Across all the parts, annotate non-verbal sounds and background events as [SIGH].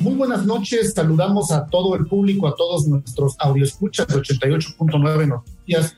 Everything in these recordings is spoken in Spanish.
Muy buenas noches, saludamos a todo el público, a todos nuestros escuchas de 88.9 Noticias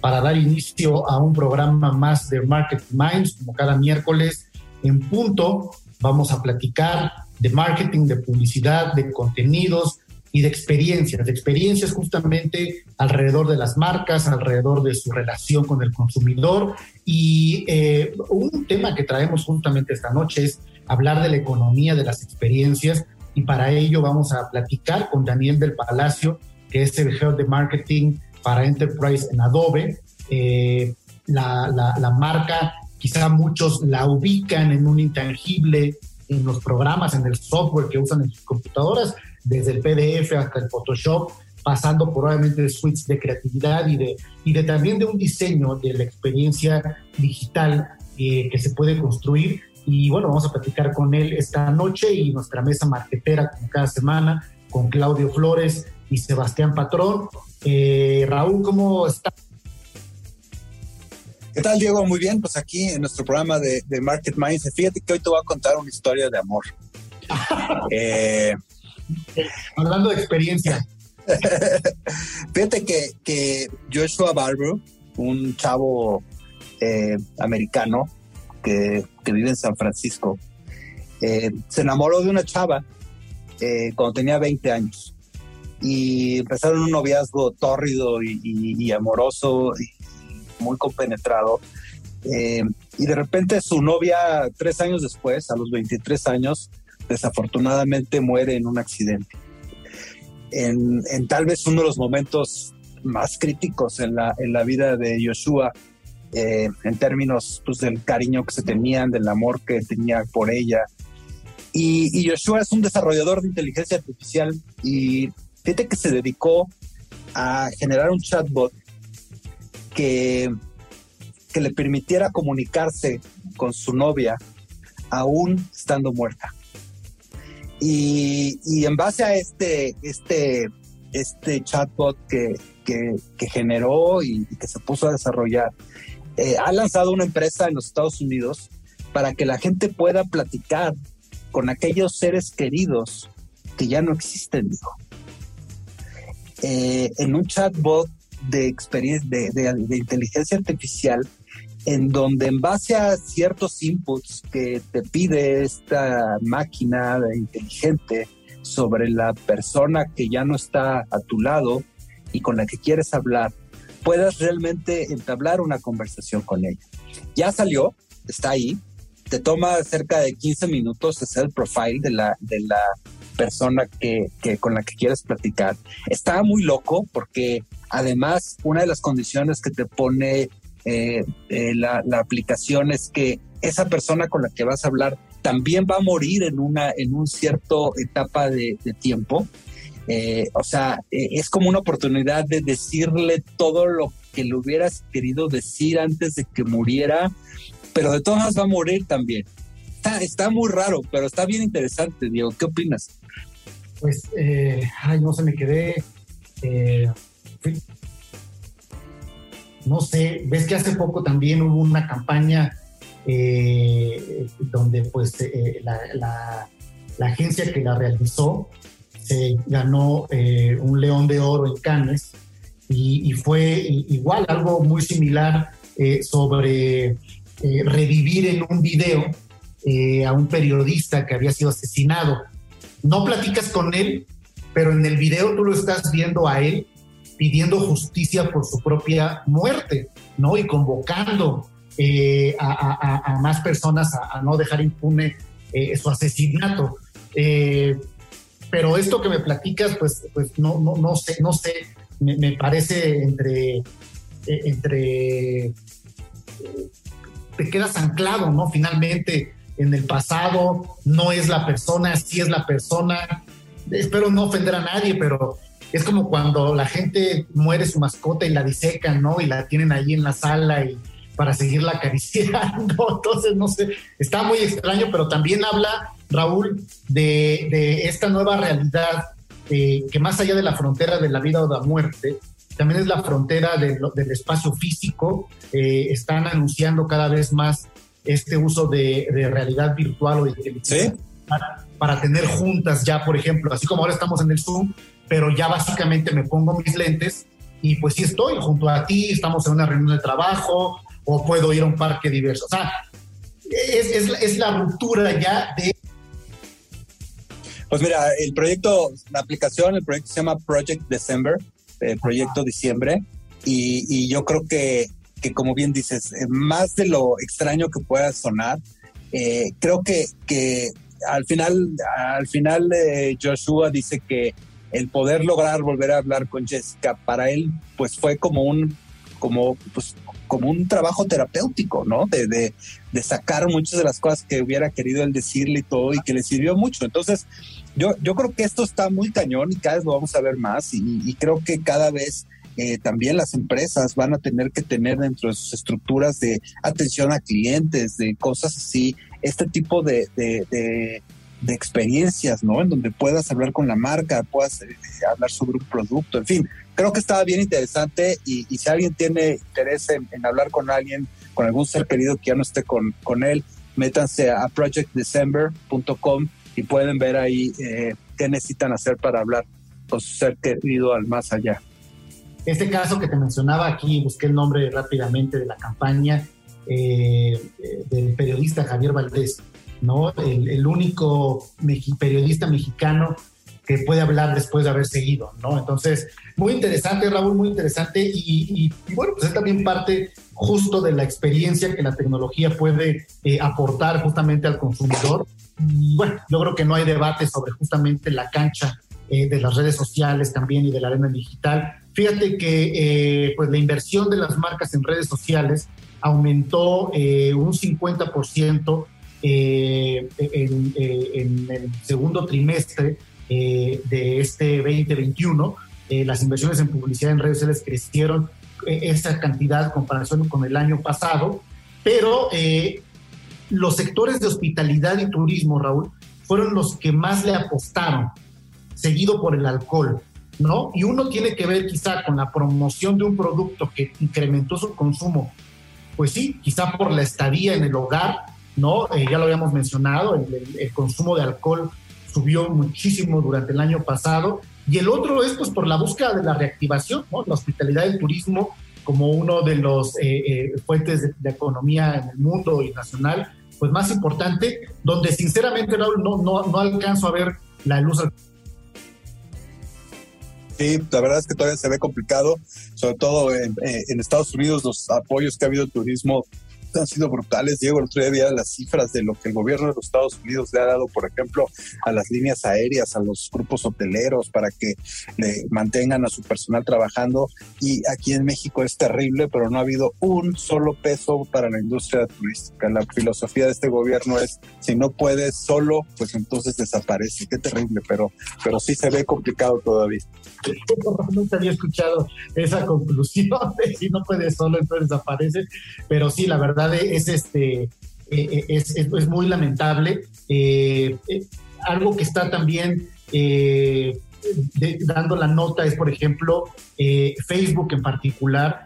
para dar inicio a un programa más de Market Minds, como cada miércoles en punto. Vamos a platicar de marketing, de publicidad, de contenidos y de experiencias, de experiencias justamente alrededor de las marcas, alrededor de su relación con el consumidor. Y eh, un tema que traemos justamente esta noche es hablar de la economía de las experiencias y para ello vamos a platicar con Daniel del Palacio, que es el Head de Marketing para Enterprise en Adobe. Eh, la, la, marca, quizá muchos la ubican en un intangible en los programas, en el software que usan en sus computadoras, desde el PDF hasta el Photoshop, pasando por obviamente suites de creatividad y de, y de también de un diseño de la experiencia digital eh, que se puede construir y bueno, vamos a platicar con él esta noche y nuestra mesa marquetera, como cada semana, con Claudio Flores y Sebastián Patrón. Eh, Raúl, ¿cómo está? ¿Qué tal, Diego? Muy bien, pues aquí en nuestro programa de, Market Minds. Fíjate que hoy te voy a contar una historia de amor. [LAUGHS] Eh, Hablando de experiencia. [LAUGHS] Fíjate que, que Joshua Barber, un chavo eh, americano, que, vive en San Francisco, eh, se enamoró de una chava eh, cuando tenía 20 años y empezaron un noviazgo tórrido y, amoroso y muy compenetrado. Eh, y de repente su novia, tres años después, a los 23 años, desafortunadamente muere en un accidente. En, tal vez uno de los momentos más críticos en la, en la vida de Joshua, eh, en términos pues, del cariño que se tenían, del amor que tenía por ella. Y, Joshua es un desarrollador de inteligencia artificial y fíjate que se dedicó a generar un chatbot que, que le permitiera comunicarse con su novia aún estando muerta. Y, y en base a este, este, este chatbot que, que, que generó y, y, que se puso a desarrollar, eh, ha lanzado una empresa en los Estados Unidos para que la gente pueda platicar con aquellos seres queridos que ya no existen. Eh, en un chatbot de, experiencia, de, inteligencia artificial, en donde en base a ciertos inputs que te pide esta máquina inteligente sobre la persona que ya no está a tu lado y con la que quieres hablar, puedas realmente entablar una conversación con ella. Ya salió, está ahí, te toma cerca de 15 minutos hacer el profile de la, de la persona que, con la que quieres platicar. Está muy loco porque además una de las condiciones que te pone eh, eh, la, aplicación es que esa persona con la que vas a hablar también va a morir en una en un cierto etapa de, de tiempo eh, o sea, eh, es como una oportunidad de decirle todo lo que le hubieras querido decir antes de que muriera, pero de todas maneras va a morir también. Está, muy raro, pero está bien interesante, Diego. ¿Qué opinas? Pues, eh, ay, no se me quedé. no sé, ves que hace poco también hubo una campaña donde pues la agencia que la realizó ganó eh, un León de Oro en Cannes y, fue igual algo muy similar eh, sobre eh, revivir en un video a un periodista que había sido asesinado. No platicas con él, pero en el video tú lo estás viendo a él pidiendo justicia por su propia muerte, ¿no? Y convocando a, más personas a, no dejar impune su asesinato. Pero esto que me platicas, pues, pues no, no, no sé, no sé, me, parece entre, eh, entre, eh, te quedas anclado, ¿no? Finalmente en el pasado, no es la persona, sí es la persona. Espero no ofender a nadie, pero es como cuando la gente muere su mascota y la disecan, ¿no? Y la tienen ahí en la sala y para seguirla acariciando. [LAUGHS] Entonces, no sé, está muy extraño, pero también habla, Raúl, de, esta nueva realidad eh, que más allá de la frontera de la vida o de la muerte, también es la frontera del espacio físico. Eh, están anunciando cada vez más este uso de, realidad virtual o de inteligencia para, para, tener juntas ya, por ejemplo, así como ahora estamos en el Zoom, pero ya básicamente me pongo mis lentes y pues sí estoy junto a ti, estamos en una reunión de trabajo o puedo ir a un parque diverso. O sea, es, es, la ruptura ya de... Pues mira, el proyecto, la aplicación, el proyecto se llama Project December, eh, proyecto diciembre, y, yo creo que, que, como bien dices, eh, más de lo extraño que pueda sonar, eh, creo que, que al final, al final Joshua dice que el poder lograr volver a hablar con Jessica para él pues fue como un como pues como un trabajo terapéutico, ¿no? De, de, sacar muchas de las cosas que hubiera querido él decirle y todo y que le sirvió mucho. Entonces, yo, yo creo que esto está muy cañón y cada vez lo vamos a ver más y, creo que cada vez eh, también las empresas van a tener que tener dentro de sus estructuras de atención a clientes, de cosas así, este tipo de de experiencias, ¿no? En donde puedas hablar con la marca, puedas eh, hablar sobre un producto, en fin. Creo que estaba bien interesante y, si alguien tiene interés en, hablar con alguien, con algún ser querido que ya no esté con, con él, métanse a projectdecember.com y pueden ver ahí eh, qué necesitan hacer para hablar con su ser querido al más allá. Este caso que te mencionaba aquí, busqué el nombre rápidamente de la campaña eh, del periodista Javier Valdés ¿no? El, único periodista mexicano que puede hablar después de haber seguido, ¿no? Entonces, muy interesante, Raúl, muy interesante y, bueno, pues es también parte justo de la experiencia que la tecnología puede eh, aportar justamente al consumidor. Y bueno, yo creo que no hay debate sobre justamente la cancha eh, de las redes sociales también y de la arena digital. Fíjate que eh, pues la inversión de las marcas en redes sociales aumentó un 50% eh, en, en, el segundo trimestre de este 2021, las inversiones en publicidad en redes sociales crecieron esa cantidad en comparación con el año pasado, pero los sectores de hospitalidad y turismo, Raúl, fueron los que más le apostaron, seguido por el alcohol. ¿No? Y uno tiene que ver quizá con la promoción de un producto que incrementó su consumo, pues sí, quizá por la estadía en el hogar, ¿no? Eh, ya lo habíamos mencionado, el, consumo de alcohol subió muchísimo durante el año pasado. Y el otro es pues por la búsqueda de la reactivación, ¿no? La hospitalidad y el turismo como uno de los eh, eh, fuentes de, economía en el mundo y nacional, pues más importante, donde sinceramente no, no, no alcanzo a ver la luz Sí, la verdad es que todavía se ve complicado, sobre todo en, en Estados Unidos, los apoyos que ha habido al turismo han sido brutales. Diego, el otro día había las cifras de lo que el gobierno de los Estados Unidos le ha dado, por ejemplo, a las líneas aéreas, a los grupos hoteleros, para que le mantengan a su personal trabajando. Y aquí en México es terrible, pero no ha habido un solo peso para la industria turística. La filosofía de este gobierno es, si no puedes solo, pues entonces desaparece. Qué terrible, pero, pero sí se ve complicado todavía. Nunca había escuchado esa conclusión [LAUGHS] de si no puedes solo, entonces desaparece. Pero sí, la verdad es, este, eh, eh, es, es, muy lamentable. Eh, algo que está también dando la nota es, por ejemplo, Facebook en particular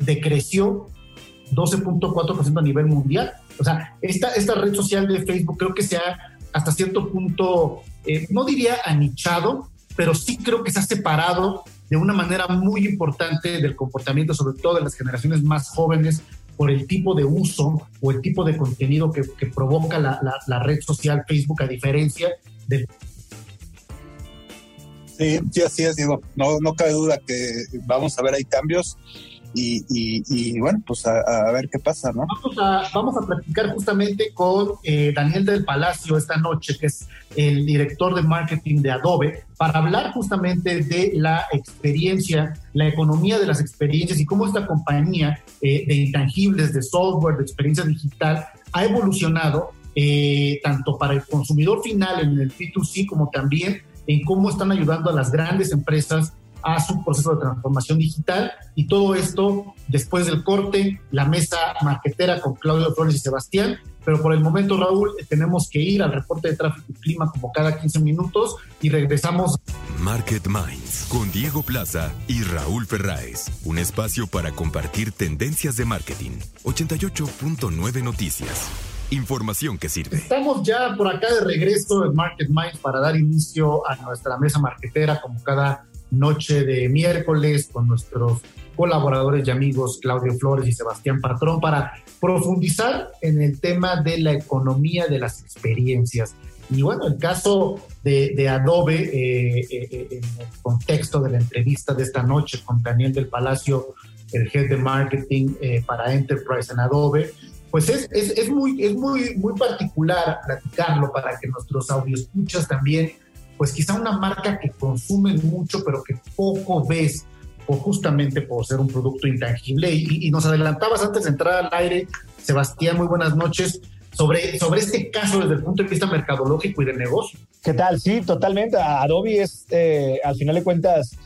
decreció 12.4% a nivel mundial. O sea, esta, esta red social de Facebook creo que se ha hasta cierto punto, no diría anichado, pero sí creo que se ha separado de una manera muy importante del comportamiento, sobre todo de las generaciones más jóvenes, por el tipo de uso o el tipo de contenido que, provoca la, red social Facebook, a diferencia de... Sí, sí, así es, digo, no, no cabe duda que vamos a ver ahí cambios y, bueno, pues a, ver qué pasa, ¿no? Vamos a, vamos a platicar justamente con eh, Daniel del Palacio esta noche, que es el director de marketing de Adobe, para hablar justamente de la experiencia, la economía de las experiencias y cómo esta compañía eh, de intangibles, de software, de experiencia digital, ha evolucionado eh, tanto para el consumidor final en el B2C como también en cómo están ayudando a las grandes empresas a su proceso de transformación digital y todo esto después del corte, la mesa marquetera con Claudio Flores y Sebastián. Pero por el momento, Raúl, tenemos que ir al reporte de tráfico y clima como cada 15 minutos y regresamos. Market Minds con Diego Plaza y Raúl Ferráez. Un espacio para compartir tendencias de marketing. 88.9 Noticias. Información que sirve. Estamos ya por acá de regreso en Market Minds para dar inicio a nuestra mesa marquetera como cada noche de miércoles con nuestros colaboradores y amigos Claudio Flores y Sebastián Patrón para profundizar en el tema de la economía de las experiencias. Y bueno, el caso de, Adobe, eh, eh, eh, en el contexto de la entrevista de esta noche con Daniel del Palacio, el head de marketing para Enterprise en Adobe, pues es, es, es, muy, es muy, muy particular platicarlo para que nuestros escuchas también pues quizá una marca que consumen mucho, pero que poco ves, por justamente por ser un producto intangible. Y, nos adelantabas antes de entrar al aire, Sebastián, muy buenas noches, sobre, sobre este caso desde el punto de vista mercadológico y de negocio. ¿Qué tal? Sí, totalmente. Adobe es, eh, al final de cuentas,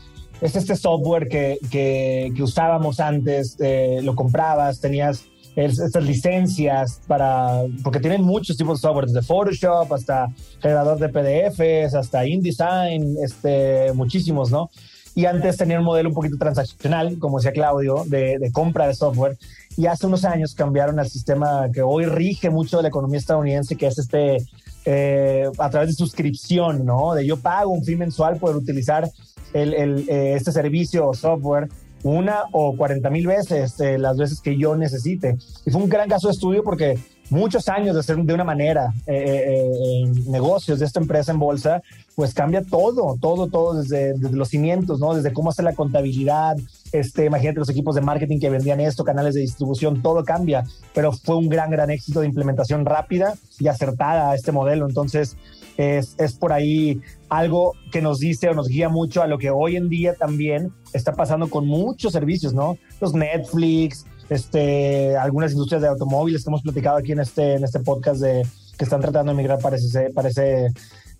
es este software que, que, usábamos antes, eh, lo comprabas, tenías estas licencias para, porque tienen muchos tipos de software, desde Photoshop hasta generador de PDFs, hasta InDesign, este, muchísimos, ¿no? Y antes tenía un modelo un poquito transaccional, como decía Claudio, de, de compra de software. Y hace unos años cambiaron al sistema que hoy rige mucho la economía estadounidense, que es este, eh, a través de suscripción, ¿no? De yo pago un fee mensual por utilizar el, el, eh, este servicio o software una o 40 mil veces eh, las veces que yo necesite. Y fue un gran caso de estudio porque muchos años de hacer de una manera eh, eh, negocios de esta empresa en bolsa, pues cambia todo, todo, todo desde, desde, los cimientos, ¿no? Desde cómo hacer la contabilidad, este, imagínate los equipos de marketing que vendían esto, canales de distribución, todo cambia, pero fue un gran, gran éxito de implementación rápida y acertada a este modelo. Entonces, es, es por ahí algo que nos dice o nos guía mucho a lo que hoy en día también está pasando con muchos servicios, ¿no? Los Netflix, este, algunas industrias de automóviles que hemos platicado aquí en este, en este podcast de que están tratando de migrar para ese, para ese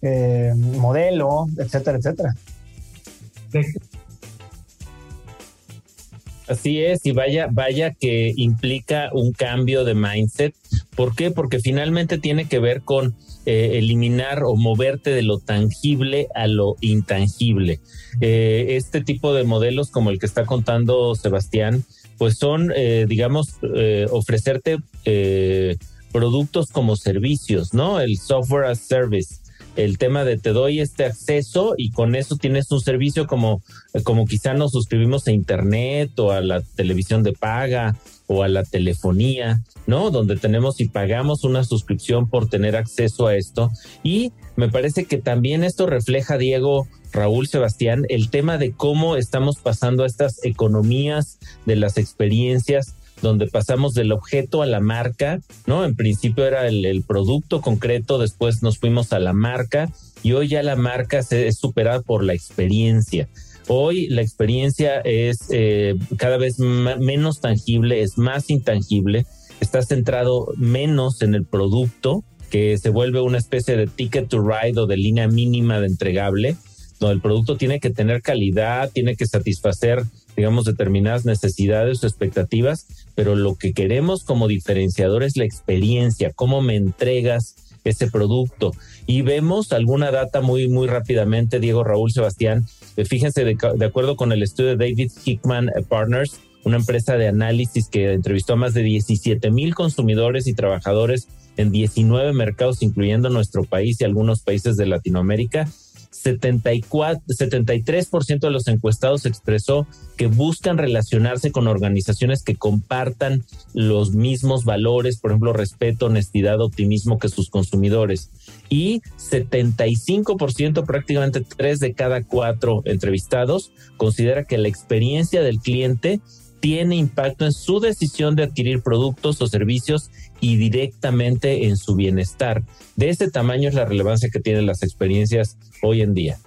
eh, modelo, etcétera, etcétera. Así es, y vaya, vaya que implica un cambio de mindset. ¿Por qué? Porque finalmente tiene que ver con eh, eliminar o moverte de lo tangible a lo intangible. Eh, este tipo de modelos como el que está contando Sebastián, pues son, eh, digamos, ofrecerte productos como servicios, ¿no? El software as service el tema de te doy este acceso y con eso tienes un servicio como, como quizá nos suscribimos a internet o a la televisión de paga o a la telefonía, ¿no? Donde tenemos y pagamos una suscripción por tener acceso a esto. Y me parece que también esto refleja, Diego, Raúl, Sebastián, el tema de cómo estamos pasando a estas economías de las experiencias donde pasamos del objeto a la marca, ¿no? En principio era el, producto concreto, después nos fuimos a la marca y hoy ya la marca se es superada por la experiencia. Hoy la experiencia es eh, cada vez menos tangible, es más intangible, está centrado menos en el producto, que se vuelve una especie de ticket to ride o de línea mínima de entregable, donde el producto tiene que tener calidad, tiene que satisfacer digamos, determinadas necesidades o expectativas, pero lo que queremos como diferenciador es la experiencia, cómo me entregas ese producto. Y vemos alguna data muy, muy rápidamente, Diego, Raúl, Sebastián. Eh, fíjense, de, de acuerdo con el estudio de David Hickman Partners, una empresa de análisis que entrevistó a más de 17 mil consumidores y trabajadores en 19 mercados, incluyendo nuestro país y algunos países de Latinoamérica, 74, 73% de los encuestados expresó que buscan relacionarse con organizaciones que compartan los mismos valores, por ejemplo, respeto, honestidad, optimismo que sus consumidores. Y 75%, prácticamente tres de cada cuatro entrevistados, considera que la experiencia del cliente tiene impacto en su decisión de adquirir productos o servicios y directamente en su bienestar. De este tamaño es la relevancia que tienen las experiencias hoy en día.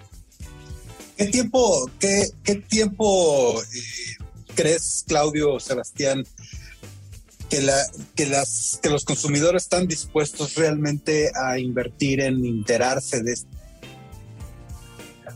¿Qué tiempo, qué, tiempo eh, crees, Claudio, Sebastián, que, la, que, las, que los consumidores están dispuestos realmente a invertir en enterarse de?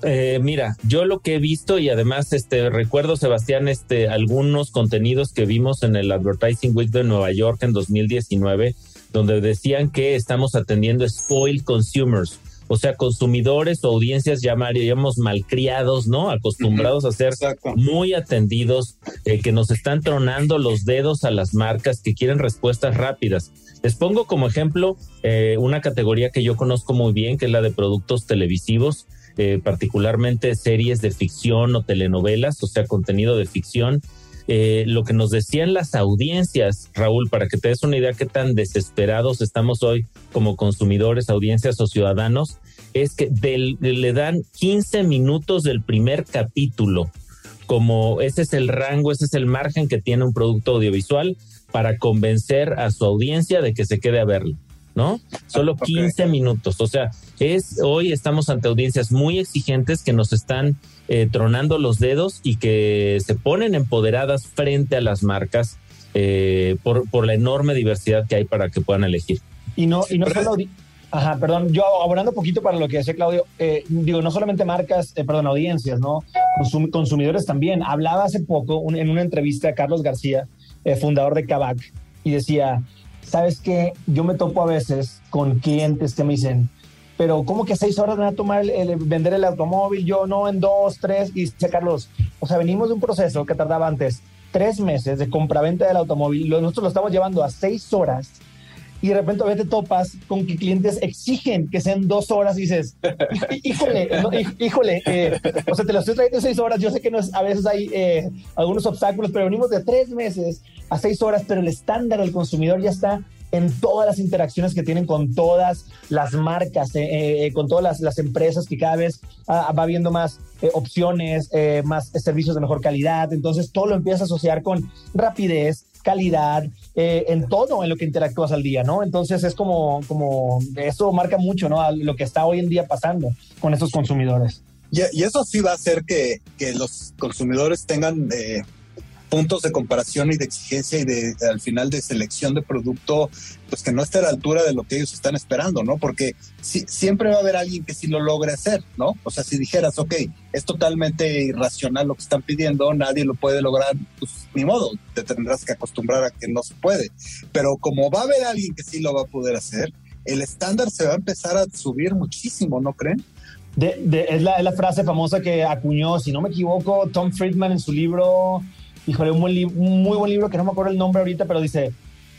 Eh, mira, yo lo que he visto y además este recuerdo Sebastián este algunos contenidos que vimos en el Advertising Week de Nueva York en 2019 donde decían que estamos atendiendo spoiled consumers, o sea, consumidores o audiencias llamaríamos malcriados, ¿no? Acostumbrados a ser muy atendidos, eh, que nos están tronando los dedos a las marcas que quieren respuestas rápidas. Les pongo como ejemplo eh, una categoría que yo conozco muy bien, que es la de productos televisivos, eh, particularmente series de ficción o telenovelas, o sea, contenido de ficción. Eh, lo que nos decían las audiencias, Raúl, para que te des una idea qué tan desesperados estamos hoy como consumidores, audiencias o ciudadanos, es que le dan 15 minutos del primer capítulo, como ese es el rango, ese es el margen que tiene un producto audiovisual para convencer a su audiencia de que se quede a verlo. ¿no? Solo 15 minutos. O sea, es hoy estamos ante audiencias muy exigentes que nos están eh, tronando los dedos y que se ponen empoderadas frente a las marcas eh, por, por la enorme diversidad que hay para que puedan elegir. Y no, y no solo. Ajá, perdón, yo abonando un poquito para lo que decía Claudio, eh, digo, no solamente marcas, perdón, audiencias, ¿no? consumidores también. Hablaba hace poco en una entrevista a Carlos García, fundador de Kavak, y decía, sabes que yo me topo a veces con clientes que me dicen, pero ¿cómo que seis horas van a tomar el, vender el automóvil? Yo no, en dos, tres. Y dice Carlos, o sea, venimos de un proceso que tardaba antes tres meses de compra-venta del automóvil, nosotros lo estamos llevando a seis horas y de repente a veces te topas con que clientes exigen que sean dos horas y dices, híjole, híjole, eh, o sea, te lo estoy trayendo seis horas, yo sé que no a veces hay eh, algunos obstáculos, pero venimos de tres meses a seis horas, pero el estándar del consumidor ya está en todas las interacciones que tienen con todas las marcas, eh, con todas las, empresas que cada vez ah, va viendo más opciones, más servicios de mejor calidad. Entonces todo lo empieza a asociar con rapidez, calidad, eh, en todo en lo que interactúas al día, ¿no? Entonces es como, como, eso marca mucho, ¿no? lo que está hoy en día pasando con estos consumidores. Y, eso sí va a hacer que, que los consumidores tengan eh, puntos de comparación y de exigencia y de al final de selección de producto, pues que no esté a la altura de lo que ellos están esperando, ¿no? Porque si, siempre va a haber alguien que sí lo logre hacer, ¿no? O sea, si dijeras, ok, es totalmente irracional lo que están pidiendo, nadie lo puede lograr, pues ni modo, te tendrás que acostumbrar a que no se puede. Pero como va a haber alguien que sí lo va a poder hacer, el estándar se va a empezar a subir muchísimo, ¿no creen? es la frase famosa que acuñó, si no me equivoco, Tom Friedman en su libro híjole, un, muy, muy buen libro que no me acuerdo el nombre ahorita, pero dice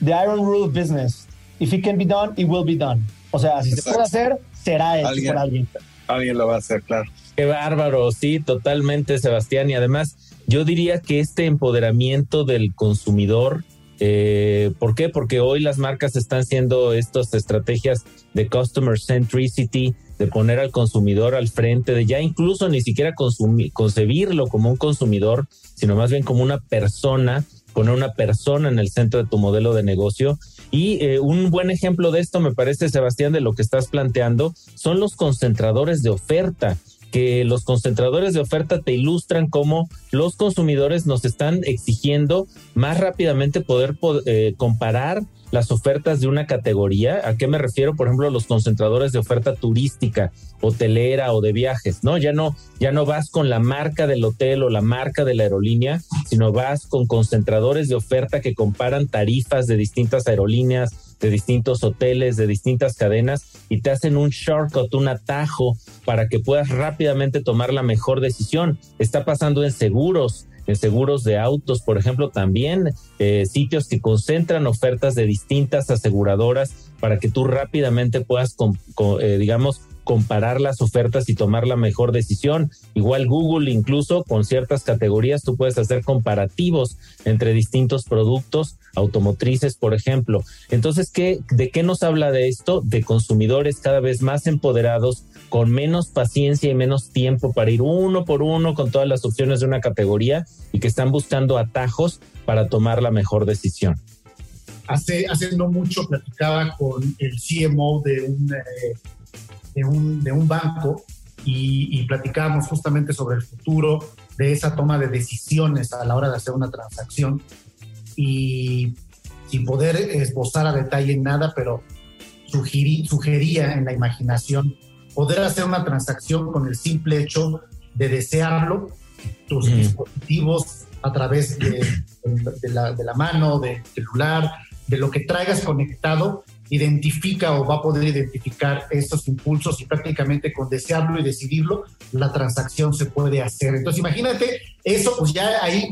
The Iron Rule of Business. If it can be done, it will be done. O sea, si se puede hacer, será hecho por alguien. Alguien lo va a hacer, claro. Qué bárbaro, sí, totalmente, Sebastián. Y además, yo diría que este empoderamiento del consumidor, eh, ¿por qué? Porque hoy las marcas están haciendo estas estrategias de customer centricity, de poner al consumidor al frente, de ya incluso ni siquiera concebirlo como un consumidor, sino más bien como una persona, poner una persona en el centro de tu modelo de negocio. Y eh, un buen ejemplo de esto, me parece, Sebastián, de lo que estás planteando, son los concentradores de oferta que los concentradores de oferta te ilustran cómo los consumidores nos están exigiendo más rápidamente poder eh, comparar las ofertas de una categoría. ¿A qué me refiero? Por ejemplo, los concentradores de oferta turística, hotelera o de viajes, ¿no? Ya no, ya no vas con la marca del hotel o la marca de la aerolínea, sino vas con concentradores de oferta que comparan tarifas de distintas aerolíneas, de distintos hoteles, de distintas cadenas y te hacen un shortcut, un atajo para que puedas rápidamente tomar la mejor decisión. Está pasando en seguros, seguros de autos, por ejemplo, también eh, sitios que concentran ofertas de distintas aseguradoras para que tú rápidamente puedas, eh, digamos, comparar las ofertas y tomar la mejor decisión. Igual Google, incluso con ciertas categorías, tú puedes hacer comparativos entre distintos productos automotrices, por ejemplo. Entonces, ¿qué, ¿de qué nos habla de esto? De consumidores cada vez más empoderados, con menos paciencia y menos tiempo para ir uno por uno con todas las opciones de una categoría y que están buscando atajos para tomar la mejor decisión. Hace, hace no mucho platicaba con el CMO de un, eh, de un, de un banco y, y, platicábamos justamente sobre el futuro de esa toma de decisiones a la hora de hacer una transacción y sin poder esbozar a detalle nada, pero sugerí, sugería en la imaginación poder hacer una transacción con el simple hecho de desearlo, tus dispositivos a través de, la, de la mano, del celular, de lo que traigas conectado, identifica o va a poder identificar estos impulsos y prácticamente con desearlo y decidirlo, la transacción se puede hacer. Entonces imagínate, eso pues ya ahí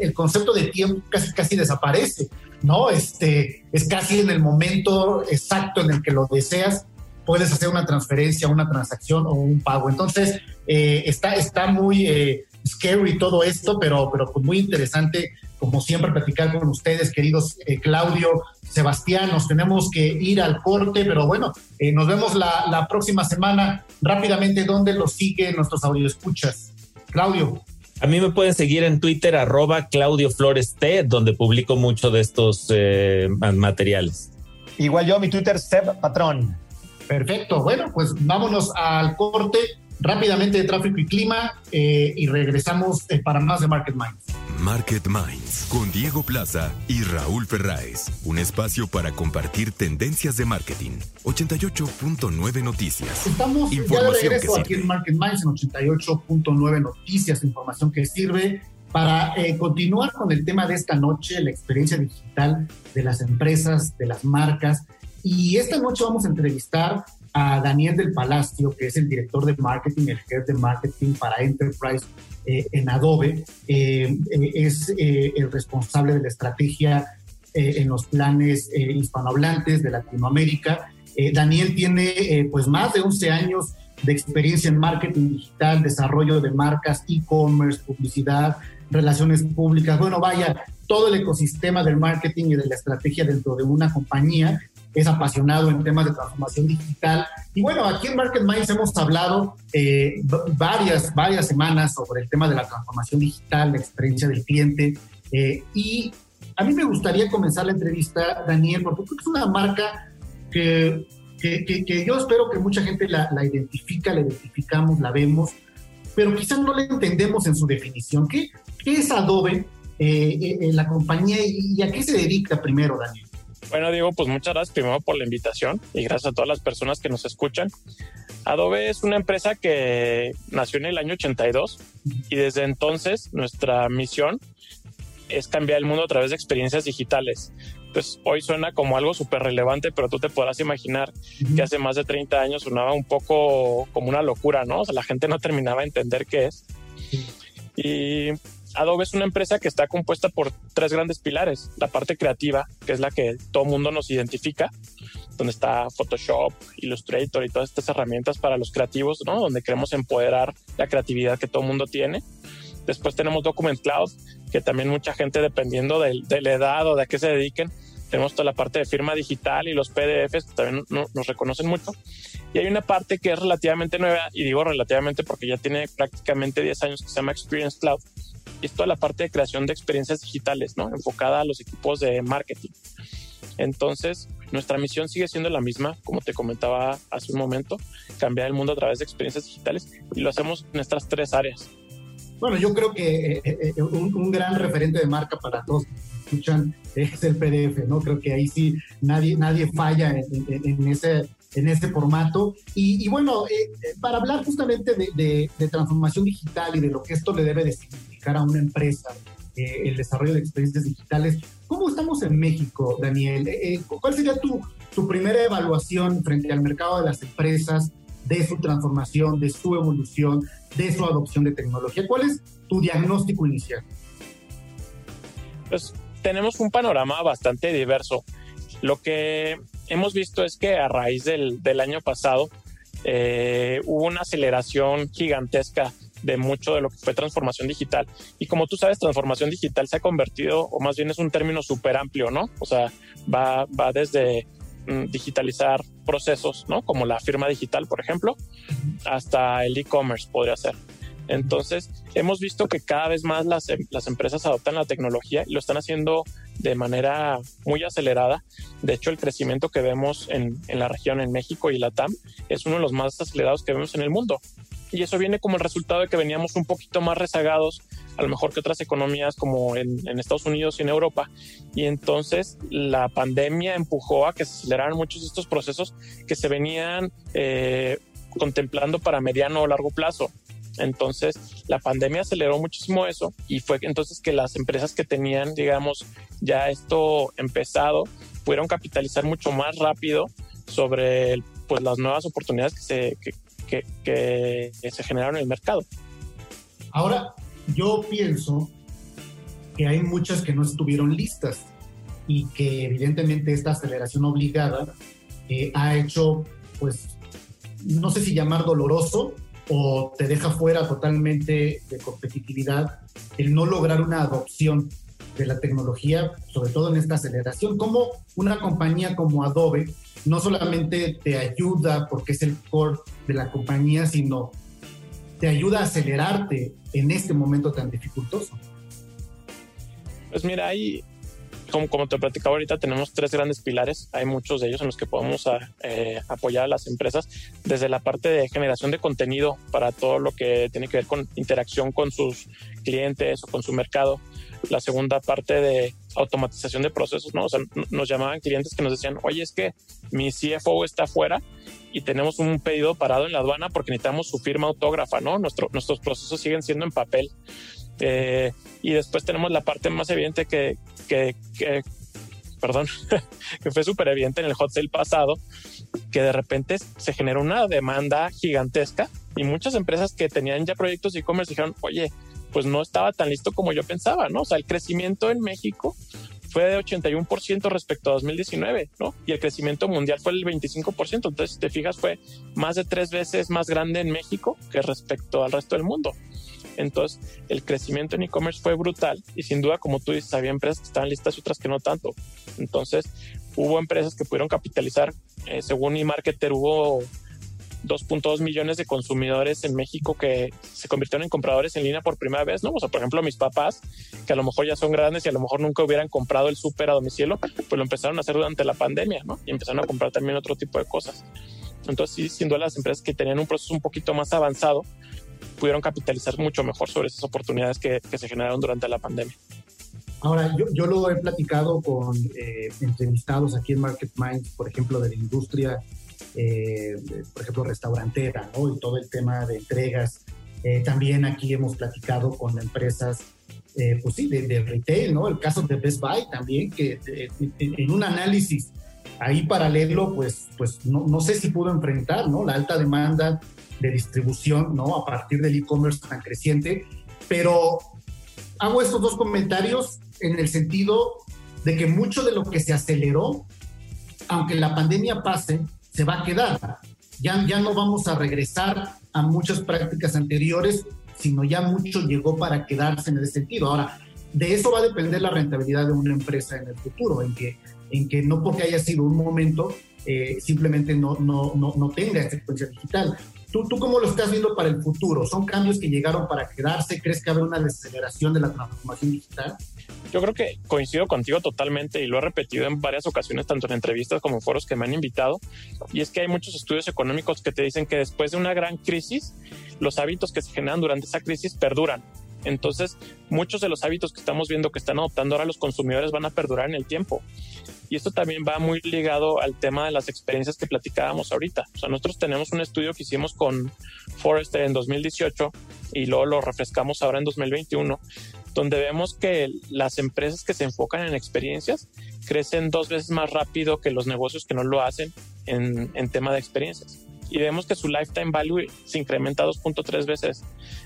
el, concepto de tiempo casi, casi desaparece, ¿no? Este, es casi en el momento exacto en el que lo deseas, puedes hacer una transferencia, una transacción o un pago. Entonces, eh, está, está muy eh, scary todo esto, pero, pero pues muy interesante como siempre, platicar con ustedes, queridos eh, Claudio, Sebastián. Nos tenemos que ir al corte, pero bueno, eh, nos vemos la, próxima semana. Rápidamente, ¿dónde los siguen nuestros escuchas Claudio. A mí me pueden seguir en Twitter, arroba Claudio Flores T, donde publico mucho de estos eh, materiales. Igual yo, mi Twitter, Seb Patrón. Perfecto. Bueno, pues vámonos al corte rápidamente de tráfico y clima y regresamos para más de Market Minds. Market Minds con Diego Plaza y Raúl Ferráez. Un espacio para compartir tendencias de marketing. 88.9 Noticias. Estamos ya de regreso aquí en Market Minds en 88.9 Noticias, información que sirve para eh, continuar con el tema de esta noche, la experiencia digital de las empresas, de las marcas. Y esta noche vamos a entrevistar a Daniel del Palacio, que es el director de marketing, el jefe de marketing para Enterprise eh, en Adobe, eh, eh, es el responsable de la estrategia en los planes hispanohablantes de Latinoamérica. Daniel tiene pues más de 11 años de experiencia en marketing digital, desarrollo de marcas, e-commerce, publicidad, relaciones públicas, bueno, vaya, todo el ecosistema del marketing y de la estrategia dentro de una compañía es apasionado en temas de transformación digital. Y bueno, aquí en Market Minds hemos hablado eh, varias, varias semanas sobre el tema de la transformación digital, la experiencia del cliente. Eh, y a mí me gustaría comenzar la entrevista, Daniel, porque es una marca que, que, yo espero que mucha gente la, la, identifica, la identificamos, la vemos, pero quizás no la entendemos en su definición. ¿Qué, qué es Adobe, eh, la compañía, y a qué se dedica primero, Daniel? Bueno, Diego, pues muchas gracias primero por la invitación y gracias a todas las personas que nos escuchan. Adobe es una empresa que nació en el año 82 y desde entonces nuestra misión es cambiar el mundo a través de experiencias digitales. Pues hoy suena como algo súper relevante, pero tú te podrás imaginar que hace más de 30 años sonaba un poco como una locura, ¿no? O sea, la gente no terminaba de entender qué es. Y Adobe es una empresa que está compuesta por tres grandes pilares. La parte creativa, que es la que todo mundo nos identifica, donde está Photoshop, Illustrator y todas estas herramientas para los creativos, ¿no? Donde queremos empoderar la creatividad que todo mundo tiene. Después tenemos Document Cloud, que también mucha gente, dependiendo de, la edad o de a qué se dediquen, tenemos toda la parte de firma digital y los PDFs que también nos reconocen mucho. Y hay una parte que es relativamente nueva, y digo relativamente porque ya tiene prácticamente 10 años, que se llama Experience Cloud, y es toda la parte de creación de experiencias digitales, ¿no? Enfocada a los equipos de marketing. Entonces, nuestra misión sigue siendo la misma, como te comentaba hace un momento, cambiar el mundo a través de experiencias digitales y lo hacemos en estas tres áreas. Bueno, yo creo que eh, eh, un, gran referente de marca para todos escuchan es el PDF, ¿no? Creo que ahí sí nadie, nadie falla en, ese, en ese formato. Y, bueno, eh, para hablar justamente de, de, transformación digital y de lo que esto le debe de a una empresa eh, el desarrollo de experiencias digitales. ¿Cómo estamos en México, Daniel? Eh, eh, ¿Cuál sería tu, tu primera evaluación frente al mercado de las empresas, de su transformación, de su evolución, de su adopción de tecnología? ¿Cuál es tu diagnóstico inicial? Pues tenemos un panorama bastante diverso. Lo que hemos visto es que a raíz del, del año pasado hubo una aceleración gigantesca de mucho de lo que fue transformación digital. Y como tú sabes, transformación digital se ha convertido, o más bien es un término súper amplio, ¿no? O sea, va, va desde mm, digitalizar procesos, ¿no? Como la firma digital, por ejemplo, hasta el e-commerce podría ser. Entonces, hemos visto que cada vez más las, em, las, empresas adoptan la tecnología y lo están haciendo de manera muy acelerada. De hecho, el crecimiento que vemos en, en la región, en México y la TAM, es uno de los más acelerados que vemos en el mundo y eso viene como el resultado de que veníamos un poquito más rezagados, a lo mejor que otras economías como en, Estados Unidos y en Europa. Y entonces la pandemia empujó a que se aceleraran muchos de estos procesos que se venían eh, contemplando para mediano o largo plazo. Entonces, la pandemia aceleró muchísimo eso y fue entonces que las empresas que tenían, digamos, ya esto empezado, pudieron capitalizar mucho más rápido sobre pues, las nuevas oportunidades que se, que, que se generaron en el mercado. Ahora, yo pienso que hay muchas que no estuvieron listas y que evidentemente esta aceleración obligada eh, ha hecho, pues, no sé si llamar doloroso o te deja fuera totalmente de competitividad el no lograr una adopción de la tecnología, sobre todo en esta aceleración. Como una compañía como Adobe no solamente te ayuda porque es el core de la compañía, sino te ayuda a acelerarte en este momento tan dificultoso. Pues mira, hay, como, como te platicaba ahorita, tenemos tres grandes pilares. Hay muchos de ellos en los que podemos ah, eh, apoyar a las empresas, desde la parte de generación de contenido para todo lo que tiene que ver con interacción con sus clientes o con su mercado. La segunda parte de automatización de procesos, ¿no? O sea, nos llamaban clientes que nos decían, oye, es que mi CFO está afuera y tenemos un pedido parado en la aduana porque necesitamos su firma autógrafa, ¿no? Nuestro, nuestros procesos siguen siendo en papel. Eh, y después tenemos la parte más evidente que, que, perdón, [LAUGHS] que fue súper evidente en el hot pasado, que de repente se generó una demanda gigantesca y muchas empresas que tenían ya proyectos de e-commerce dijeron, oye, pues no estaba tan listo como yo pensaba, ¿no? O sea, el crecimiento en México fue de 81% respecto a 2019, ¿no? Y el crecimiento mundial fue el 25%. Entonces, si te fijas, fue más de tres veces más grande en México que respecto al resto del mundo. Entonces, el crecimiento en e-commerce fue brutal y sin duda, como tú dices, había empresas que estaban listas y otras que no tanto. Entonces, hubo empresas que pudieron capitalizar. Eh, según eMarketer, hubo 2.2 millones de consumidores en México que se convirtieron en compradores en línea por primera vez, ¿no? O sea, por ejemplo, mis papás, que a lo mejor ya son grandes y a lo mejor nunca hubieran comprado el súper a domicilio, pues lo empezaron a hacer durante la pandemia, ¿no? Y empezaron a comprar también otro tipo de cosas. Entonces, sí, sin duda las empresas que tenían un proceso un poquito más avanzado pudieron capitalizar mucho mejor sobre esas oportunidades que, se generaron durante la pandemia. Ahora, yo, yo lo he platicado con eh, entrevistados aquí en Market Minds, por ejemplo, de la industria, eh, por ejemplo, restaurantera, ¿no? Y todo el tema de entregas. Eh, también aquí hemos platicado con empresas, pues sí, de, retail, ¿no? El caso de Best Buy también, que en un análisis ahí paralelo, pues, pues no, no sé si pudo enfrentar, ¿no? La alta demanda de distribución, ¿no? A partir del e-commerce tan creciente. Pero hago estos dos comentarios en el sentido de que mucho de lo que se aceleró, aunque la pandemia pase, se va a quedar. Ya, ya no vamos a regresar a muchas prácticas anteriores, sino ya mucho llegó para quedarse en ese sentido. Ahora, de eso va a depender la rentabilidad de una empresa en el futuro, en que, en que no porque haya sido un momento, eh, simplemente no, no, no, no tenga secuencia digital. ¿Tú, ¿Tú cómo lo estás viendo para el futuro? ¿Son cambios que llegaron para quedarse? ¿Crees que habrá una desaceleración de la transformación digital? Yo creo que coincido contigo totalmente y lo he repetido en varias ocasiones, tanto en entrevistas como en foros que me han invitado. Y es que hay muchos estudios económicos que te dicen que después de una gran crisis, los hábitos que se generan durante esa crisis perduran. Entonces, muchos de los hábitos que estamos viendo que están adoptando ahora los consumidores van a perdurar en el tiempo. Y esto también va muy ligado al tema de las experiencias que platicábamos ahorita. O sea, nosotros tenemos un estudio que hicimos con Forrester en 2018 y luego lo refrescamos ahora en 2021, donde vemos que las empresas que se enfocan en experiencias crecen dos veces más rápido que los negocios que no lo hacen en, tema de experiencias y vemos que su lifetime value se incrementa 2.3 veces.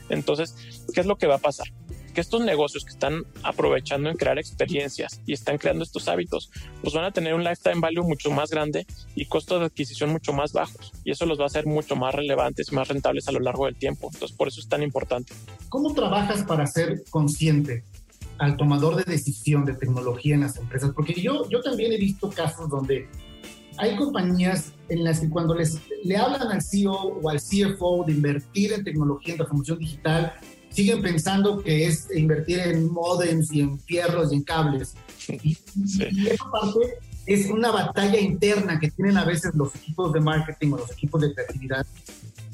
Entonces, ¿qué es lo que va a pasar? Que estos negocios que están aprovechando en crear experiencias y están creando estos hábitos, pues van a tener un lifetime value mucho más grande y costos de adquisición mucho más bajos. Y eso los va a hacer mucho más relevantes y más rentables a lo largo del tiempo. Entonces, por eso es tan importante. ¿Cómo trabajas para ser consciente al tomador de decisión de tecnología en las empresas? Porque yo, yo también he visto casos donde hay compañías en las que cuando les, le hablan al CEO o al CFO de invertir en tecnología, en transformación digital, siguen pensando que es invertir en modems y en fierros y en cables. Y, esa parte es una batalla interna que tienen a veces los equipos de marketing o los equipos de creatividad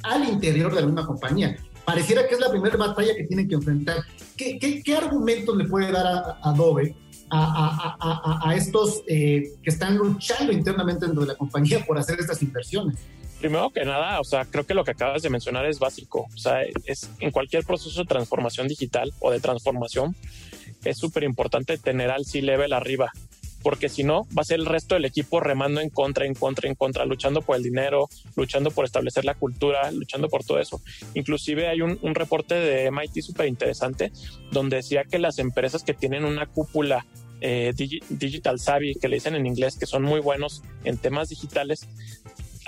al interior de alguna compañía. Pareciera que es la primera batalla que tienen que enfrentar. ¿Qué, qué, argumentos le puede dar a, Adobe a, a, a, estos eh, que están luchando internamente dentro de la compañía por hacer estas inversiones? Primero que nada, o sea, creo que lo que acabas de mencionar es básico. O sea, es en cualquier proceso de transformación digital o de transformación, es súper importante tener al C-level arriba, porque si no, va a ser el resto del equipo remando en contra, en contra, en contra, luchando por el dinero, luchando por establecer la cultura, luchando por todo eso. Inclusive hay un, reporte de MIT súper interesante donde decía que las empresas que tienen una cúpula eh, digital savvy, que le dicen en inglés, que son muy buenos en temas digitales,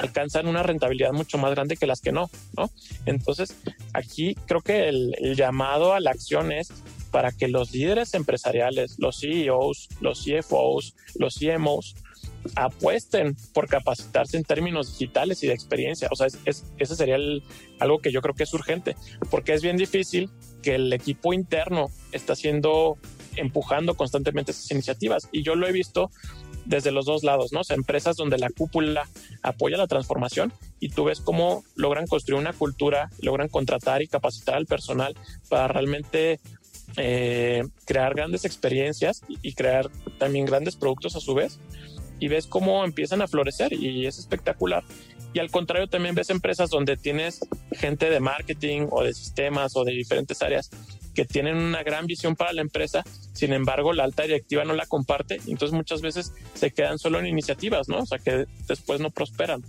alcanzan una rentabilidad mucho más grande que las que no, ¿no? Entonces, aquí creo que el, llamado a la acción es para que los líderes empresariales, los CEOs, los CFOs, los CMOs, apuesten por capacitarse en términos digitales y de experiencia. O sea, es, ese sería algo que yo creo que es urgente, porque es bien difícil que el equipo interno está haciendo, empujando constantemente esas iniciativas. Y yo lo he visto desde los dos lados, ¿no? O sea, empresas donde la cúpula apoya la transformación y tú ves cómo logran construir una cultura, logran contratar y capacitar al personal para realmente eh, crear grandes experiencias y crear también grandes productos a su vez. Y ves cómo empiezan a florecer y es espectacular. Y al contrario, también ves empresas donde tienes gente de marketing o de sistemas o de diferentes áreas que tienen una gran visión para la empresa, sin embargo la alta directiva no la comparte, entonces muchas veces se quedan solo en iniciativas, ¿no? O sea, que después no prosperan.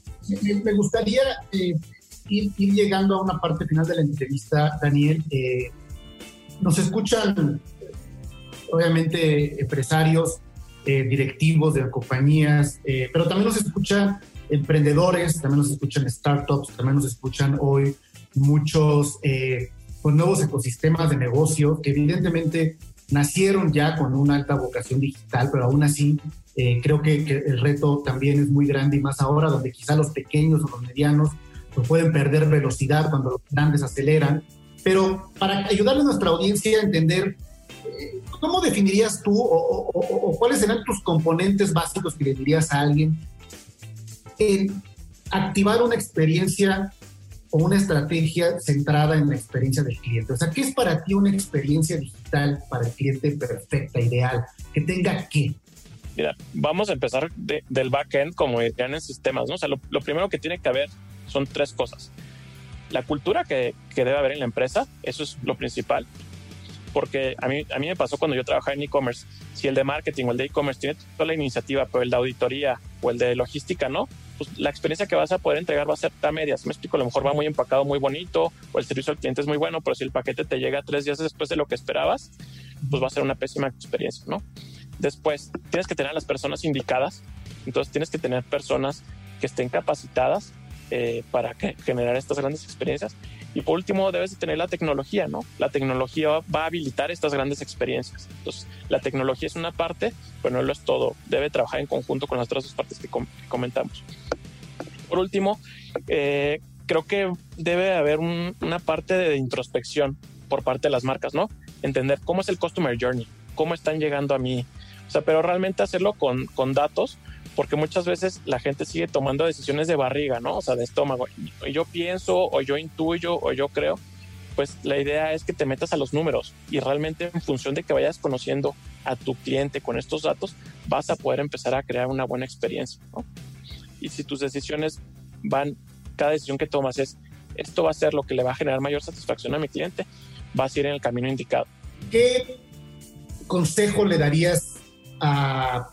Me gustaría eh, ir, llegando a una parte final de la entrevista, Daniel. Eh, nos escuchan, obviamente, empresarios, eh, directivos de compañías, pero también nos escuchan emprendedores, también nos escuchan startups, también nos escuchan hoy muchos con nuevos ecosistemas de negocio que evidentemente nacieron ya con una alta vocación digital, pero aún así eh, creo que, el reto también es muy grande y más ahora donde quizá los pequeños o los medianos pues pueden perder velocidad cuando los grandes aceleran. Pero para ayudarle a nuestra audiencia a entender, eh, ¿cómo definirías tú o, o, cuáles serán tus componentes básicos que le dirías a alguien en activar una experiencia o una estrategia centrada en la experiencia del cliente? O sea, ¿qué es para ti una experiencia digital para el cliente perfecta, ideal? Que tenga qué? Mira, vamos a empezar del backend como decían en sistemas, ¿no? O sea, lo, primero que tiene que haber son tres cosas. La cultura que, que debe haber en la empresa, eso es lo principal porque a mí, a mí me pasó cuando yo trabajaba en e-commerce, si el de marketing o el de e-commerce tiene toda la iniciativa, pero el de auditoría o el de logística no, pues, la experiencia que vas a poder entregar va a ser a medias. Me explico, a lo mejor va muy empacado, muy bonito, o el servicio al cliente es muy bueno, pero si el paquete te llega tres días después de lo que esperabas, pues va a ser una pésima experiencia, ¿no? Después, tienes que tener a las personas indicadas, entonces tienes que tener personas que estén capacitadas eh, para generar estas grandes experiencias. Y por último, debes de tener la tecnología, ¿no? La tecnología va a habilitar estas grandes experiencias. Entonces, la tecnología es una parte, pero no lo es todo. Debe trabajar en conjunto con las otras dos partes que, comentamos. Por último, eh, creo que debe haber una parte de introspección por parte de las marcas, ¿no? Entender cómo es el customer journey, cómo están llegando a mí. O sea, pero realmente hacerlo con, con datos, porque muchas veces la gente sigue tomando decisiones de barriga, ¿no? O sea, de estómago. Y yo pienso, o yo intuyo, o yo creo. Pues la idea es que te metas a los números y realmente en función de que vayas conociendo a tu cliente con estos datos, vas a poder empezar a crear una buena experiencia. Y si tus decisiones van, cada decisión que tomas es, esto va a ser lo que le va a generar mayor satisfacción a mi cliente, vas a ir en el camino indicado. ¿Qué consejo le darías a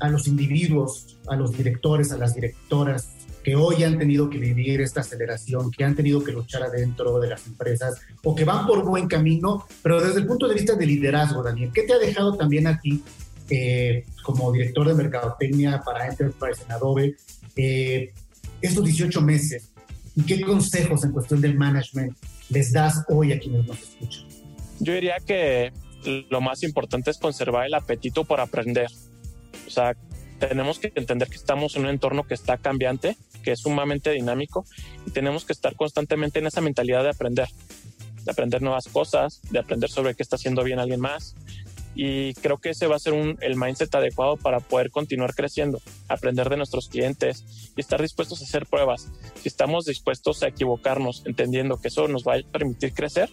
a los individuos, a los directores, a las directoras que hoy han tenido que vivir esta aceleración, que han tenido que luchar adentro de las empresas o que van por buen camino, pero desde el punto de vista de liderazgo, Daniel, ¿qué te ha dejado también a ti eh, como director de mercadotecnia para Enterprise en Adobe eh, estos 18 meses? ¿Y qué consejos en cuestión del management les das hoy a quienes nos escuchan? Yo diría que lo más importante es conservar el apetito por aprender o sea, tenemos que entender que estamos en un entorno que está cambiante, que es sumamente dinámico y tenemos que estar constantemente en esa mentalidad de aprender, de aprender nuevas cosas, de aprender sobre qué está haciendo bien alguien más. Y creo que ese va a ser un, el mindset adecuado para poder continuar creciendo, aprender de nuestros clientes y estar dispuestos a hacer pruebas. Si estamos dispuestos a equivocarnos, entendiendo que eso nos va a permitir crecer,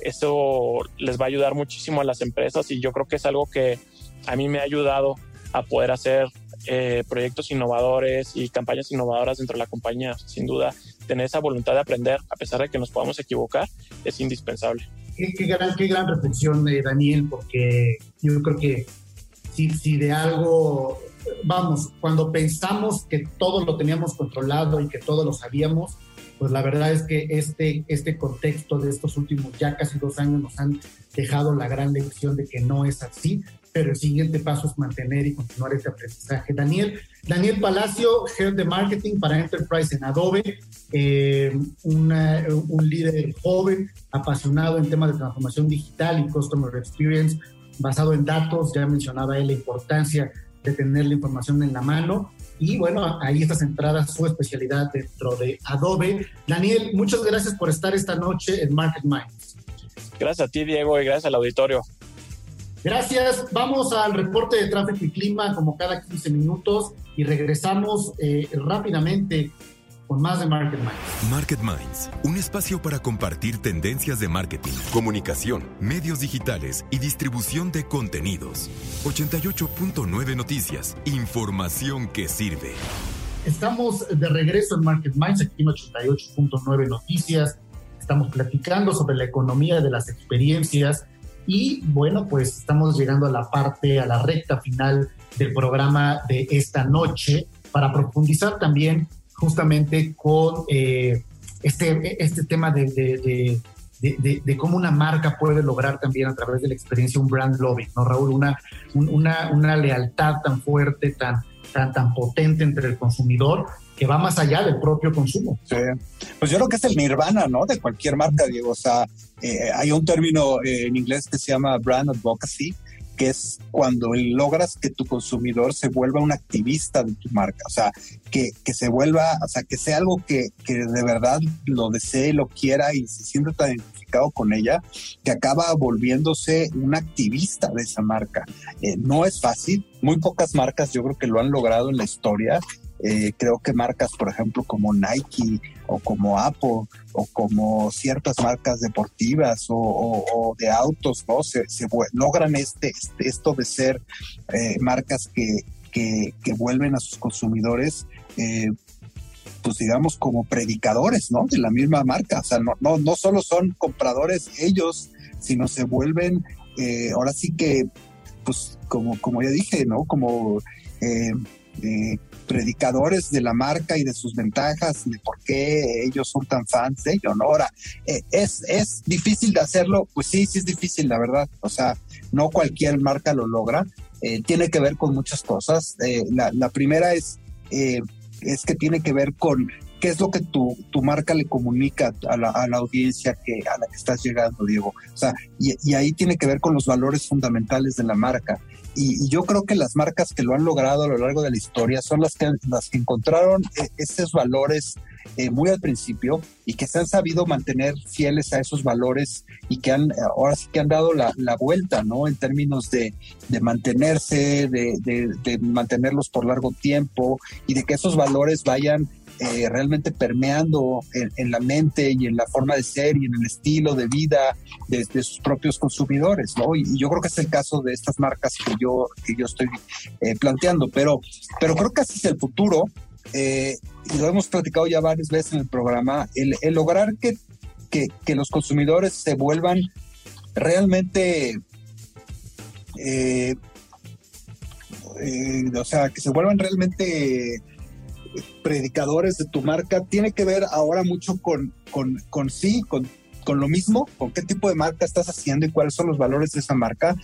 eso les va a ayudar muchísimo a las empresas y yo creo que es algo que a mí me ha ayudado a poder hacer eh, proyectos innovadores y campañas innovadoras dentro de la compañía. Sin duda, tener esa voluntad de aprender, a pesar de que nos podamos equivocar, es indispensable. Qué, gran, qué gran reflexión, de Daniel, porque yo creo que si, si de algo, vamos, cuando pensamos que todo lo teníamos controlado y que todo lo sabíamos, pues la verdad es que este, este contexto de estos últimos ya casi dos años nos han dejado la gran lección de que no es así, pero el siguiente paso es mantener y continuar este aprendizaje. Daniel, Daniel Palacio, Head de Marketing para Enterprise en Adobe, eh, un líder joven, apasionado en temas de transformación digital y Customer Experience, basado en datos, ya mencionaba él la importancia de tener la información en la mano. Y bueno, ahí está centrada su especialidad dentro de Adobe. Daniel, muchas gracias por estar esta noche en Market Minds. Gracias a ti, Diego, y gracias al auditorio. Gracias. Vamos al reporte de tráfico y clima como cada 15 minutos y regresamos eh, rápidamente con más de Market Minds. Market Minds, un espacio para compartir tendencias de marketing, comunicación, medios digitales y distribución de contenidos. 88.9 Noticias, información que sirve. Estamos de regreso en Market Minds, aquí en 88.9 Noticias. Estamos platicando sobre la economía de las experiencias y bueno, pues estamos llegando a la parte, a la recta final del programa de esta noche para profundizar también justamente con eh, este, este tema de, de, de, cómo una marca puede lograr también a través de la experiencia un brand loving, ¿no, Raúl? Una, una, una lealtad tan fuerte, tan, tan, tan potente entre el consumidor que va más allá del propio consumo. Pues yo creo que es el nirvana, ¿no? De cualquier marca, Diego. O sea, eh, hay un término eh, en inglés que se llama brand advocacy, que es cuando logras que tu consumidor se vuelva un activista de tu marca, o sea, que, se vuelva, o sea, que sea algo que, que, de verdad lo desee, lo quiera y se sienta tan identificado con ella, que acaba volviéndose un activista de esa marca. Eh, no es fácil, muy pocas marcas yo creo que lo han logrado en la historia eh, creo que marcas, por ejemplo, como Nike o como Apple o como ciertas marcas deportivas o, de autos, ¿no? Se, logran este, este, esto de ser eh, marcas que, que, vuelven a sus consumidores, eh, pues digamos, como predicadores, ¿no? De la misma marca. O sea, no, no, no solo son compradores ellos, sino se vuelven, ahora sí que, pues, como, como ya dije, ¿no? Como predicadores de la marca y de sus ventajas, de por qué ellos son tan fans de ello, ¿no? Ahora, eh, ¿es, ¿es difícil de hacerlo? Pues sí, sí es difícil, la verdad. O sea, no cualquier marca lo logra. Eh, tiene que ver con muchas cosas. Eh, la, primera es, es que tiene que ver con qué es lo que tu, tu marca le comunica a la, a la, audiencia que, a la que estás llegando, Diego. O sea, y, y, ahí tiene que ver con los valores fundamentales de la marca. Y, yo creo que las marcas que lo han logrado a lo largo de la historia son las que, las que encontraron eh, esos valores eh, muy al principio y que se han sabido mantener fieles a esos valores y que han ahora sí que han dado la, vuelta, ¿no? En términos de, de mantenerse, de, de, mantenerlos por largo tiempo y de que esos valores vayan eh, realmente permeando en, la mente y en la forma de ser y en el estilo de vida de, sus propios consumidores, ¿no? Y, yo creo que es el caso de estas marcas que yo, que yo estoy eh, planteando, pero, pero creo que así es el futuro. Eh, y lo hemos platicado ya varias veces en el programa, el, lograr que, que, que, los consumidores se vuelvan realmente o sea, que se vuelvan realmente predicadores de tu marca tiene que ver ahora mucho con, con, con sí, con, con lo mismo, con qué tipo de marca estás haciendo y cuáles son los valores de esa marca.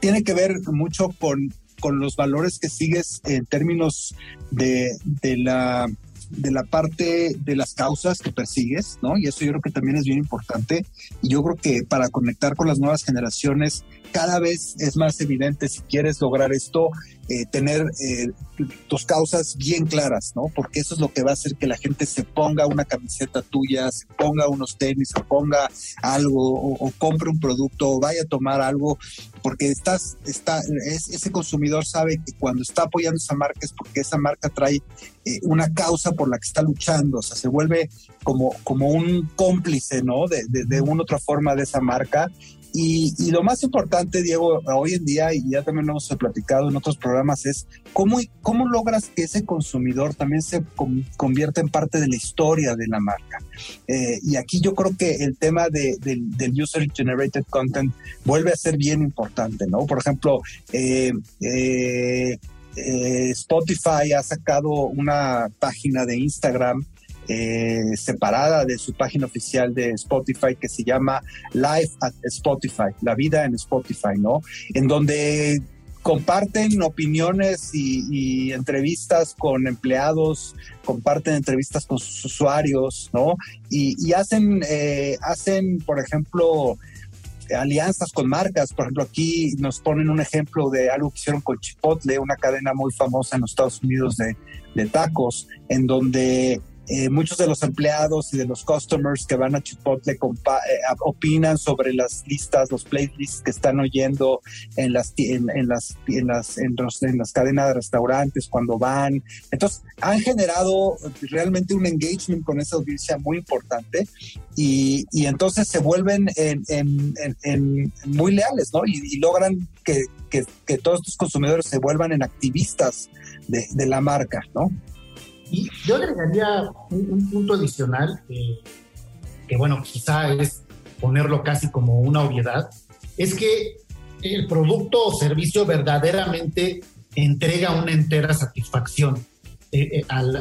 Tiene que ver mucho con, con los valores que sigues en términos de, de la de la parte de las causas que persigues, ¿no? Y eso yo creo que también es bien importante. Y yo creo que para conectar con las nuevas generaciones, cada vez es más evidente si quieres lograr esto, eh, tener eh, tus causas bien claras, ¿no? Porque eso es lo que va a hacer que la gente se ponga una camiseta tuya, se ponga unos tenis, se ponga algo o, compre un producto o vaya a tomar algo, porque estás, está, ese consumidor sabe que cuando está apoyando esa marca es porque esa marca trae eh, una causa por la que está luchando, o sea, se vuelve como, como un cómplice, ¿no? De, de una otra forma de esa marca Y, lo más importante, Diego, hoy en día, y ya también lo hemos platicado en otros programas, es cómo, cómo logras que ese consumidor también se convierta en parte de la historia de la marca. Eh, y aquí yo creo que el tema de, del User Generated Content vuelve a ser bien importante, ¿no? Por ejemplo, eh, eh, Spotify ha sacado una página de Instagram eh, separada de su página oficial de Spotify que se llama Live at Spotify, la vida en Spotify, ¿no? En donde comparten opiniones y, entrevistas con empleados, comparten entrevistas con sus usuarios, ¿no? Y, hacen, eh, hacen, por ejemplo, alianzas con marcas. Por ejemplo, aquí nos ponen un ejemplo de algo que hicieron con Chipotle, una cadena muy famosa en los Estados Unidos de tacos, en donde eh, muchos de los empleados y de los customers que van a Chipotle eh, opinan sobre las listas, los playlists que están oyendo en las en, las en las en, las cadenas de restaurantes cuando van. Entonces han generado realmente un engagement con esa audiencia muy importante y, y entonces se vuelven en, muy leales, ¿no? Y, logran que, que, todos estos consumidores se vuelvan en activistas de la marca, ¿no? Y yo agregaría un, punto adicional, que bueno, quizá es ponerlo casi como una obviedad, es que el producto o servicio verdaderamente entrega una entera satisfacción eh, eh, al,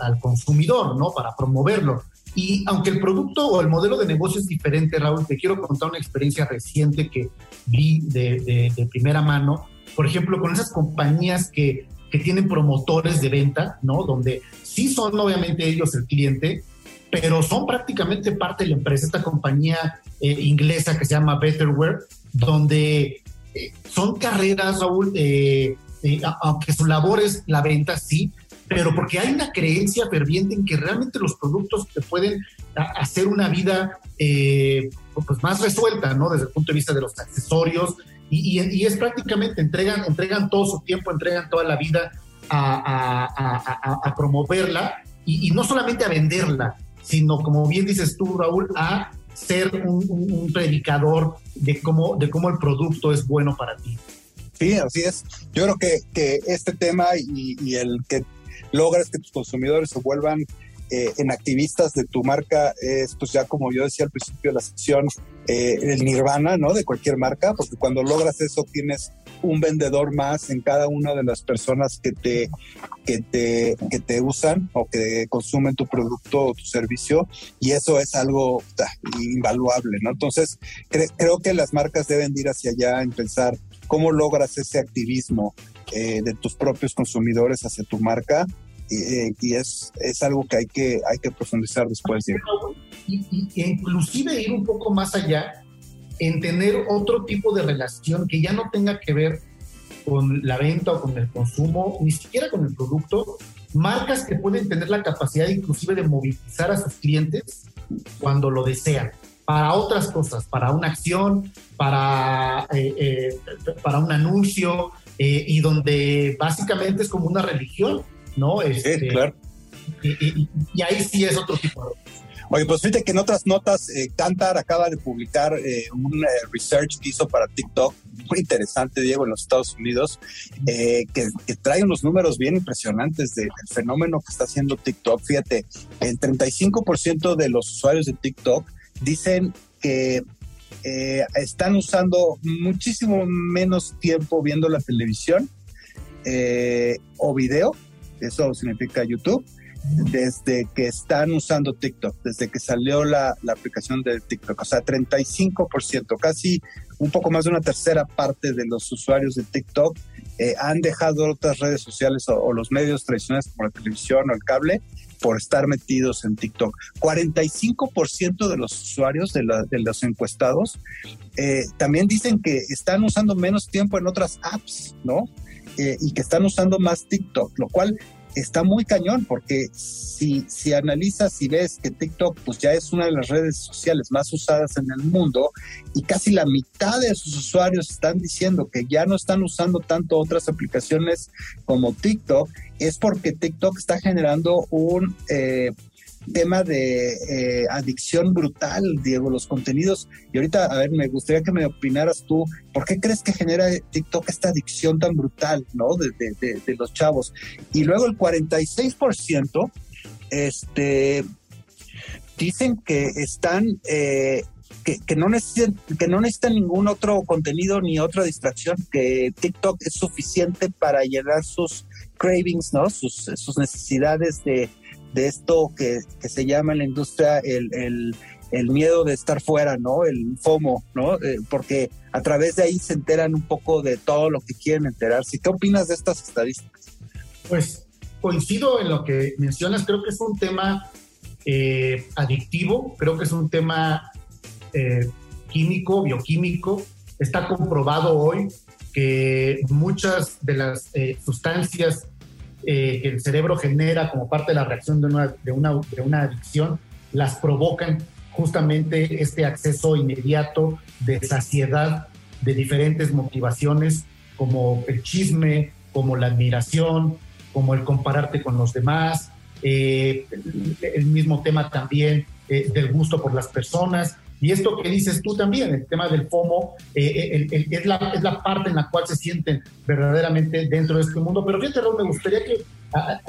al, consumidor, ¿no? Para promoverlo. Y aunque el producto o el modelo de negocio es diferente, Raúl, te quiero contar una experiencia reciente que vi de, de, de primera mano. Por ejemplo, con esas compañías que que tienen promotores de venta, ¿no? Donde sí son obviamente ellos el cliente, pero son prácticamente parte de la empresa, esta compañía eh, inglesa que se llama Betterware, donde eh, son carreras, Raúl, eh, aunque su labor es la venta, sí, pero porque hay una creencia ferviente en que realmente los productos te pueden hacer una vida pues más resuelta, ¿no? Desde el punto de vista de los accesorios, y, es prácticamente, entregan, entregan todo su tiempo, entregan toda la vida a, promoverla y, no solamente a venderla, sino como bien dices tú, Raúl, a ser un, predicador de cómo, de cómo el producto es bueno para ti. Sí, así es. Yo creo que, este tema y, y, el que logras que tus consumidores se vuelvan eh, en activistas de tu marca es, pues ya como yo decía al principio de la sección, eh, el nirvana, ¿no? De cualquier marca, porque cuando logras eso tienes un vendedor más en cada una de las personas que te, que te, que te usan o que consumen tu producto o tu servicio, y eso es algo invaluable, ¿no? Entonces, creo que las marcas deben ir hacia allá en pensar cómo logras ese activismo eh, de tus propios consumidores hacia tu marca eh, y es, es algo que hay que, hay que profundizar después. De... Y, inclusive ir un poco más allá en tener otro tipo de relación que ya no tenga que ver con la venta o con el consumo, ni siquiera con el producto, marcas que pueden tener la capacidad inclusive de movilizar a sus clientes cuando lo desean, para otras cosas, para una acción, para, eh, eh, para un anuncio, y donde básicamente es como una religión ¿no? Este, claro. Y, ahí sí es otro tipo de... Oye, pues fíjate que en otras notas, eh, Kantar acaba de publicar eh, un eh, research que hizo para TikTok, muy interesante, Diego, en los Estados Unidos, que, trae unos números bien impresionantes del fenómeno que está haciendo TikTok. Fíjate, el 35% de los usuarios de TikTok dicen que están usando muchísimo menos tiempo viendo la televisión o video eso significa YouTube, desde que están usando TikTok, desde que salió la, aplicación de TikTok. O sea, 35%, casi un poco más de una tercera parte de los usuarios de TikTok eh, han dejado otras redes sociales o, los medios tradicionales como la televisión o el cable por estar metidos en TikTok. 45% de los usuarios de, los encuestados eh, también dicen que están usando menos tiempo en otras apps, ¿no? Eh, y que están usando más TikTok, lo cual está muy cañón porque si, si analizas y ves que TikTok pues ya es una de las redes sociales más usadas en el mundo y casi la mitad de sus usuarios están diciendo que ya no están usando tanto otras aplicaciones como TikTok, es porque TikTok está generando un... Eh, tema de eh, adicción brutal, Diego, los contenidos. Y ahorita, a ver, me gustaría que me opinaras tú, ¿por qué crees que genera TikTok esta adicción tan brutal, ¿no? De, los chavos. Y luego el 46%, este, dicen que están, eh, que, que, no necesitan, que no necesitan ningún otro contenido ni otra distracción, que TikTok es suficiente para llenar sus cravings, ¿no? Sus necesidades de de esto que, se llama en la industria el, miedo de estar fuera, ¿no? El FOMO, ¿no? Eh, porque a través de ahí se enteran un poco de todo lo que quieren enterarse. ¿Qué opinas de estas estadísticas? Pues coincido en lo que mencionas, creo que es un tema eh, adictivo, creo que es un tema eh, químico, bioquímico. Está comprobado hoy que muchas de las sustancias eh, que el cerebro genera como parte de la reacción de una, de, una, de una adicción, las provocan justamente este acceso inmediato de saciedad de diferentes motivaciones, como el chisme, como la admiración, como el compararte con los demás, eh, el, mismo tema también eh, del gusto por las personas. Y esto que dices tú también, el tema del FOMO, eh, eh, es, la, es, la, parte en la cual se sienten verdaderamente dentro de este mundo. Pero fíjate, Raúl, me gustaría que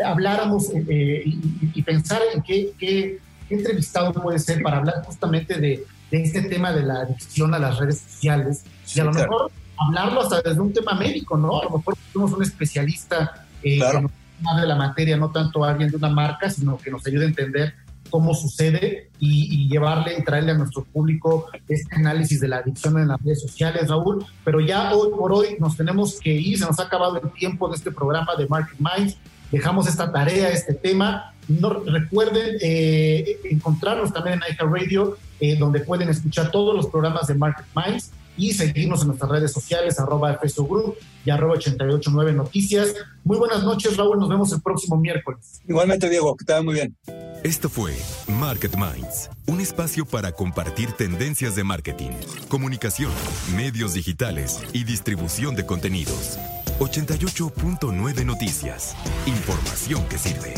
habláramos eh, y, pensar en qué, qué, entrevistado puede ser para hablar justamente de, de, este tema de la adicción a las redes sociales. y a lo mejor hablarlo hasta desde un tema médico, ¿no? A lo mejor somos un especialista claro. que nos de la materia, no tanto alguien de una marca, sino que nos ayude a entender cómo sucede y, llevarle y traerle a nuestro público este análisis de la adicción en las redes sociales, Raúl. Pero ya hoy por hoy nos tenemos que ir, se nos ha acabado el tiempo de este programa de Market Minds. Dejamos esta tarea, este tema. No, recuerden eh, encontrarnos también en iHeartRadio, Radio, eh, donde pueden escuchar todos los programas de Market Minds y seguirnos en nuestras redes sociales, arroba FSO Group y arroba 889 Noticias. Muy buenas noches, Raúl. Nos vemos el próximo miércoles. Igualmente, Diego, que te muy bien. Esto fue Market Minds, un espacio para compartir tendencias de marketing, comunicación, medios digitales y distribución de contenidos. 88.9 Noticias. Información que sirve.